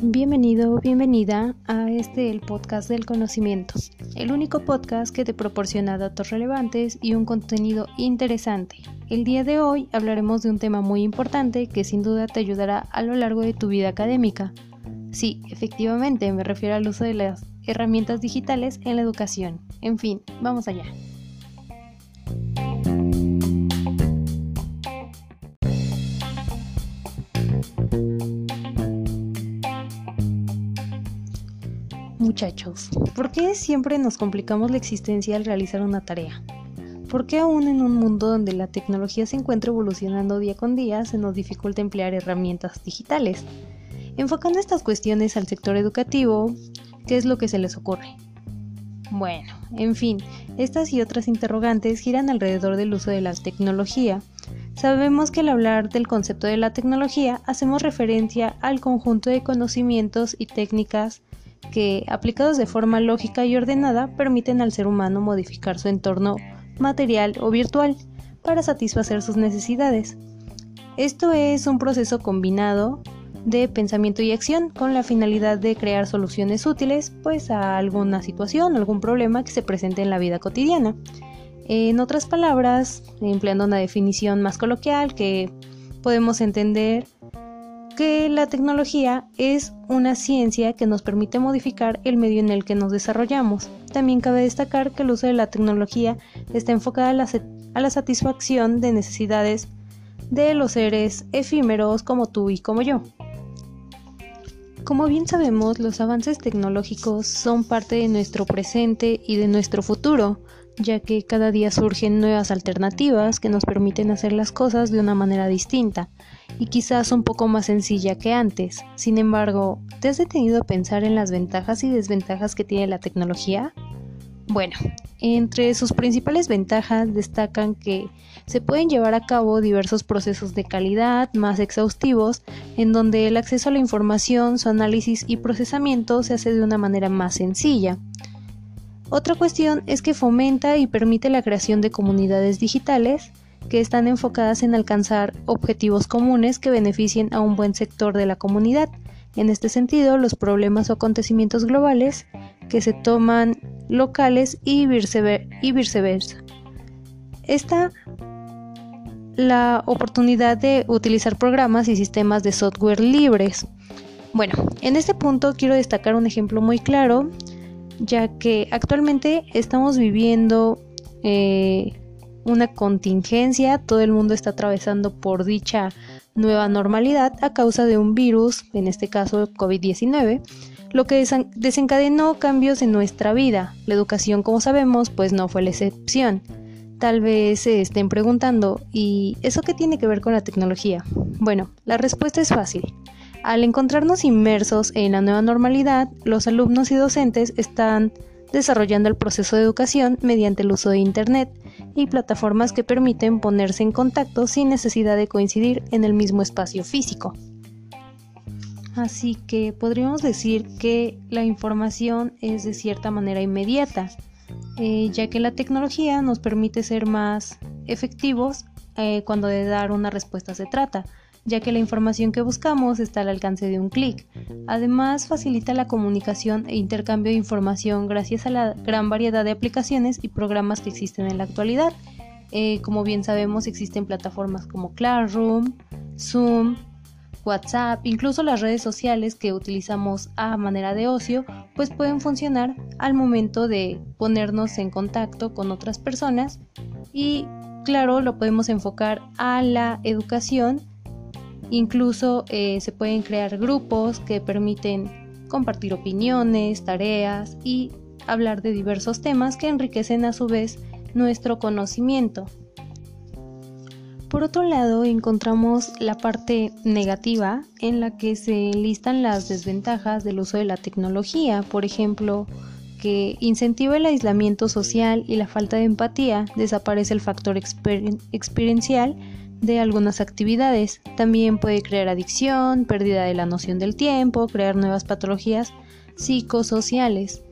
Bienvenido, bienvenida a este el podcast del conocimiento, el único podcast que te proporciona datos relevantes y un contenido interesante. El día de hoy hablaremos de un tema muy importante que sin duda te ayudará a lo largo de tu vida académica. Sí, efectivamente, me refiero al uso de las herramientas digitales en la educación. En fin, vamos allá. Muchachos, ¿por qué siempre nos complicamos la existencia al realizar una tarea? ¿Por qué aún en un mundo donde la tecnología se encuentra evolucionando día con día se nos dificulta emplear herramientas digitales? Enfocando estas cuestiones al sector educativo, ¿qué es lo que se les ocurre? Bueno, en fin, estas y otras interrogantes giran alrededor del uso de la tecnología. Sabemos que al hablar del concepto de la tecnología hacemos referencia al conjunto de conocimientos y técnicas que, aplicados de forma lógica y ordenada, permiten al ser humano modificar su entorno material o virtual para satisfacer sus necesidades. Esto es un proceso combinado de pensamiento y acción con la finalidad de crear soluciones útiles pues a alguna situación, algún problema que se presente en la vida cotidiana. En otras palabras, empleando una definición más coloquial que podemos entender que la tecnología es una ciencia que nos permite modificar el medio en el que nos desarrollamos. También cabe destacar que el uso de la tecnología está enfocada a la, a la satisfacción de necesidades de los seres efímeros como tú y como yo. Como bien sabemos, los avances tecnológicos son parte de nuestro presente y de nuestro futuro, ya que cada día surgen nuevas alternativas que nos permiten hacer las cosas de una manera distinta y quizás un poco más sencilla que antes. Sin embargo, ¿te has detenido a pensar en las ventajas y desventajas que tiene la tecnología? Bueno, entre sus principales ventajas destacan que se pueden llevar a cabo diversos procesos de calidad más exhaustivos, en donde el acceso a la información, su análisis y procesamiento se hace de una manera más sencilla. Otra cuestión es que fomenta y permite la creación de comunidades digitales que están enfocadas en alcanzar objetivos comunes que beneficien a un buen sector de la comunidad. En este sentido, los problemas o acontecimientos globales que se toman locales y, viceversa. Esta la oportunidad de utilizar programas y sistemas de software libres. Bueno, en este punto quiero destacar un ejemplo muy claro ya que actualmente estamos viviendo eh, una contingencia, todo el mundo está atravesando por dicha nueva normalidad a causa de un virus, en este caso COVID-19, lo que desencadenó cambios en nuestra vida. La educación, como sabemos, pues no fue la excepción. Tal vez se estén preguntando, ¿y eso qué tiene que ver con la tecnología? Bueno, la respuesta es fácil. Al encontrarnos inmersos en la nueva normalidad, los alumnos y docentes están desarrollando el proceso de educación mediante el uso de Internet y plataformas que permiten ponerse en contacto sin necesidad de coincidir en el mismo espacio físico. Así que podríamos decir que la información es de cierta manera inmediata, eh, ya que la tecnología nos permite ser más efectivos eh, cuando de dar una respuesta se trata ya que la información que buscamos está al alcance de un clic. Además, facilita la comunicación e intercambio de información gracias a la gran variedad de aplicaciones y programas que existen en la actualidad. Eh, como bien sabemos, existen plataformas como Classroom, Zoom, WhatsApp, incluso las redes sociales que utilizamos a manera de ocio, pues pueden funcionar al momento de ponernos en contacto con otras personas y claro, lo podemos enfocar a la educación Incluso eh, se pueden crear grupos que permiten compartir opiniones, tareas y hablar de diversos temas que enriquecen a su vez nuestro conocimiento. Por otro lado, encontramos la parte negativa en la que se listan las desventajas del uso de la tecnología, por ejemplo, que incentiva el aislamiento social y la falta de empatía, desaparece el factor experiencial de algunas actividades. También puede crear adicción, pérdida de la noción del tiempo, crear nuevas patologías psicosociales,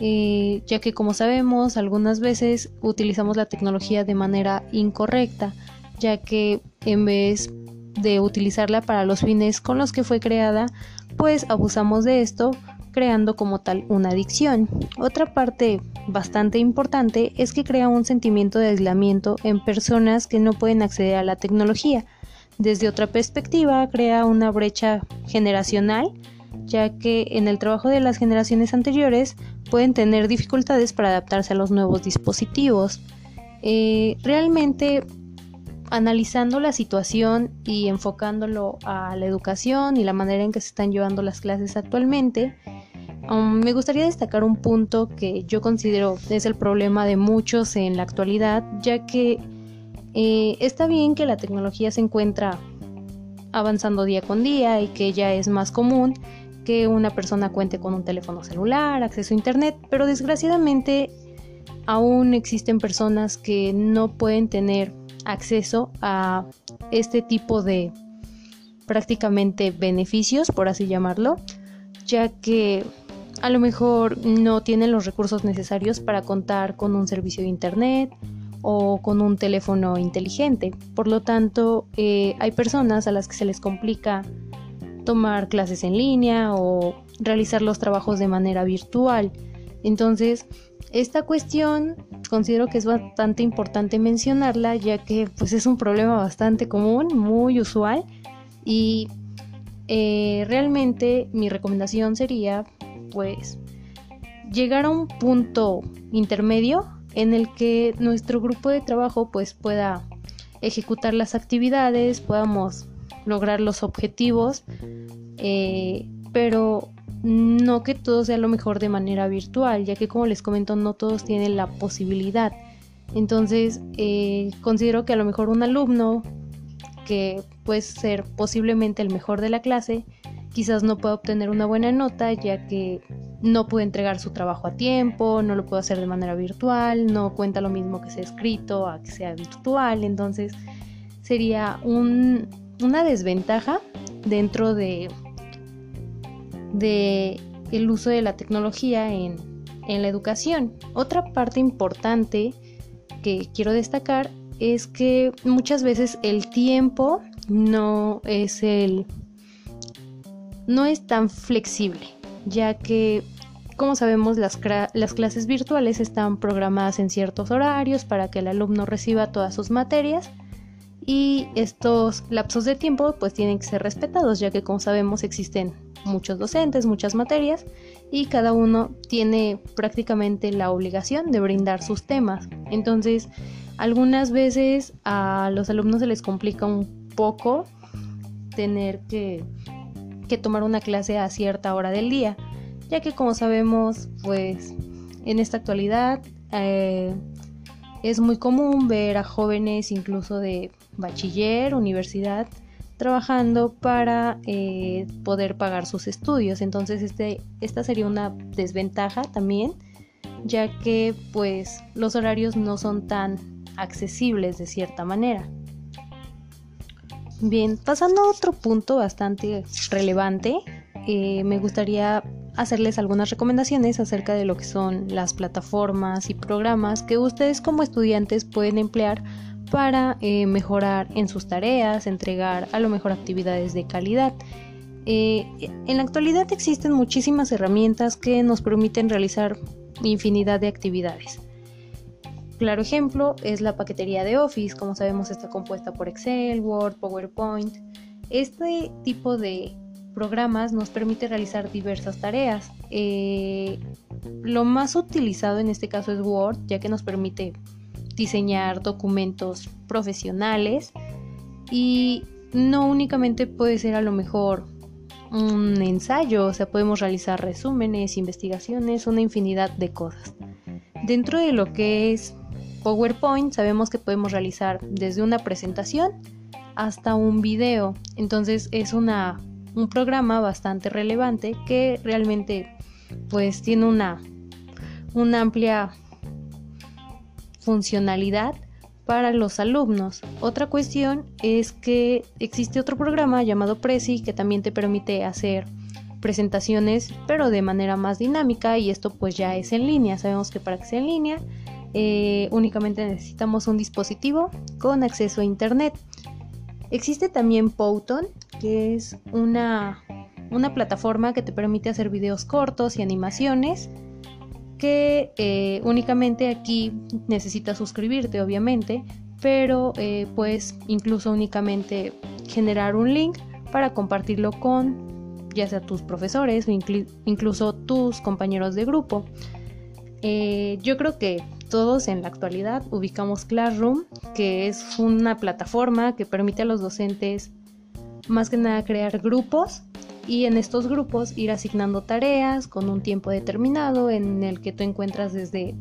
eh, ya que como sabemos algunas veces utilizamos la tecnología de manera incorrecta, ya que en vez de utilizarla para los fines con los que fue creada, pues abusamos de esto creando como tal una adicción. Otra parte bastante importante es que crea un sentimiento de aislamiento en personas que no pueden acceder a la tecnología. Desde otra perspectiva, crea una brecha generacional, ya que en el trabajo de las generaciones anteriores pueden tener dificultades para adaptarse a los nuevos dispositivos. Eh, realmente analizando la situación y enfocándolo a la educación y la manera en que se están llevando las clases actualmente, um, me gustaría destacar un punto que yo considero es el problema de muchos en la actualidad, ya que eh, está bien que la tecnología se encuentra avanzando día con día y que ya es más común que una persona cuente con un teléfono celular, acceso a internet, pero desgraciadamente aún existen personas que no pueden tener acceso a este tipo de prácticamente beneficios, por así llamarlo, ya que a lo mejor no tienen los recursos necesarios para contar con un servicio de internet o con un teléfono inteligente. Por lo tanto, eh, hay personas a las que se les complica tomar clases en línea o realizar los trabajos de manera virtual. Entonces, esta cuestión considero que es bastante importante mencionarla ya que pues es un problema bastante común, muy usual y eh, realmente mi recomendación sería pues llegar a un punto intermedio en el que nuestro grupo de trabajo pues pueda ejecutar las actividades, podamos lograr los objetivos, eh, pero no que todo sea lo mejor de manera virtual, ya que como les comento no todos tienen la posibilidad. Entonces eh, considero que a lo mejor un alumno que puede ser posiblemente el mejor de la clase, quizás no pueda obtener una buena nota ya que no puede entregar su trabajo a tiempo, no lo puede hacer de manera virtual, no cuenta lo mismo que sea escrito a que sea virtual, entonces sería una desventaja dentro de de el uso de la tecnología en, en la educación. Otra parte importante que quiero destacar es que muchas veces el tiempo no es el no es tan flexible, ya que como sabemos las, las, clases virtuales están programadas en ciertos horarios para que el alumno reciba todas sus materias y estos lapsos de tiempo pues tienen que ser respetados ya que como sabemos existen muchos docentes, muchas materias y cada uno tiene prácticamente la obligación de brindar sus temas. Entonces, algunas veces a los alumnos se les complica un poco tener que, tomar una clase a cierta hora del día, ya que como sabemos, pues en esta actualidad eh, es muy común ver a jóvenes incluso de bachiller, universidad, trabajando para eh, poder pagar sus estudios. Entonces este, esta sería una desventaja también, ya que pues los horarios no son tan accesibles de cierta manera. Bien, pasando a otro punto bastante relevante, eh, me gustaría hacerles algunas recomendaciones acerca de lo que son las plataformas y programas que ustedes como estudiantes pueden emplear para eh, mejorar en sus tareas, entregar a lo mejor actividades de calidad. Eh, en la actualidad existen muchísimas herramientas que nos permiten realizar infinidad de actividades. Claro ejemplo es la paquetería de Office, como sabemos está compuesta por Excel, Word, PowerPoint. Este tipo de programas nos permite realizar diversas tareas. Eh, lo más utilizado en este caso es Word, ya que nos permite diseñar documentos profesionales y no únicamente puede ser a lo mejor un ensayo, o sea, podemos realizar resúmenes, investigaciones, una infinidad de cosas. Dentro de lo que es PowerPoint sabemos que podemos realizar desde una presentación hasta un video, entonces es una, un programa bastante relevante que realmente pues tiene una, una amplia funcionalidad para los alumnos. Otra cuestión es que existe otro programa llamado Prezi que también te permite hacer presentaciones pero de manera más dinámica y esto pues ya es en línea. Sabemos que para que sea en línea eh, únicamente necesitamos un dispositivo con acceso a internet. Existe también Powton, que es una, una plataforma que te permite hacer videos cortos y animaciones que eh, únicamente aquí necesitas suscribirte obviamente pero eh, puedes incluso únicamente generar un link para compartirlo con ya sea tus profesores o incluso tus compañeros de grupo. Yo creo que todos en la actualidad ubicamos Classroom, que es una plataforma que permite a los docentes más que nada crear grupos y en estos grupos ir asignando tareas con un tiempo determinado en el que tú encuentras desde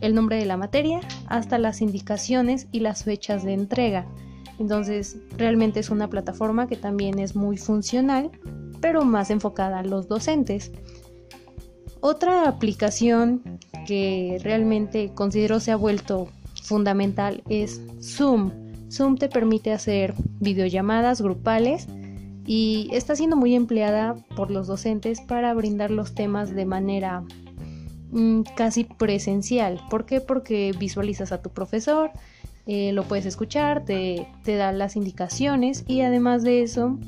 el nombre de la materia hasta las indicaciones y las fechas de entrega. Entonces realmente es una plataforma que también es muy funcional, pero más enfocada a los docentes. Otra aplicación que realmente considero se ha vuelto fundamental es Zoom. Zoom te permite hacer videollamadas grupales y está siendo muy empleada por los docentes para brindar los temas de manera mm, casi presencial. ¿Por qué? Porque visualizas a tu profesor, eh, lo puedes escuchar, te, te da las indicaciones y además de eso,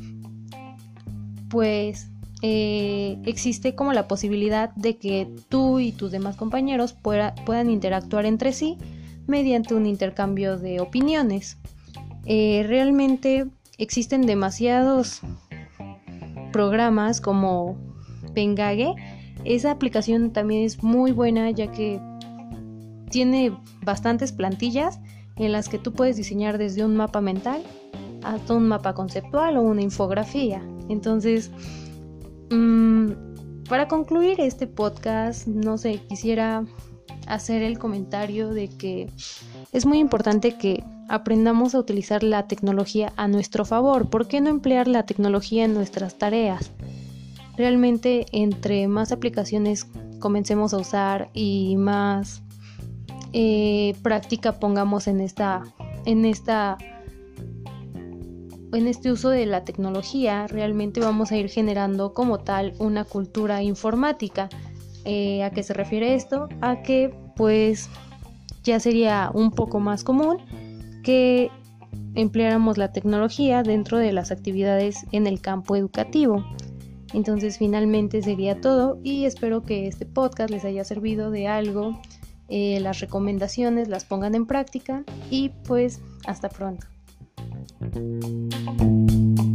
pues eh, existe como la posibilidad de que tú y tus demás compañeros puedan interactuar entre sí mediante un intercambio de opiniones. Eh, realmente existen demasiados programas como Pengage. Esa aplicación también es muy buena ya que tiene bastantes plantillas en las que tú puedes diseñar desde un mapa mental hasta un mapa conceptual o una infografía. Entonces, para concluir este podcast, no sé, quisiera hacer el comentario de que es muy importante que aprendamos a utilizar la tecnología a nuestro favor. ¿Por qué no emplear la tecnología en nuestras tareas? Realmente entre más aplicaciones comencemos a usar y más eh, práctica pongamos en esta, en esta en este uso de la tecnología realmente vamos a ir generando como tal una cultura informática. Eh, ¿A qué se refiere esto? A que pues ya sería un poco más común que empleáramos la tecnología dentro de las actividades en el campo educativo. Entonces finalmente sería todo y espero que este podcast les haya servido de algo, eh, las recomendaciones las pongan en práctica y pues hasta pronto. Thank you.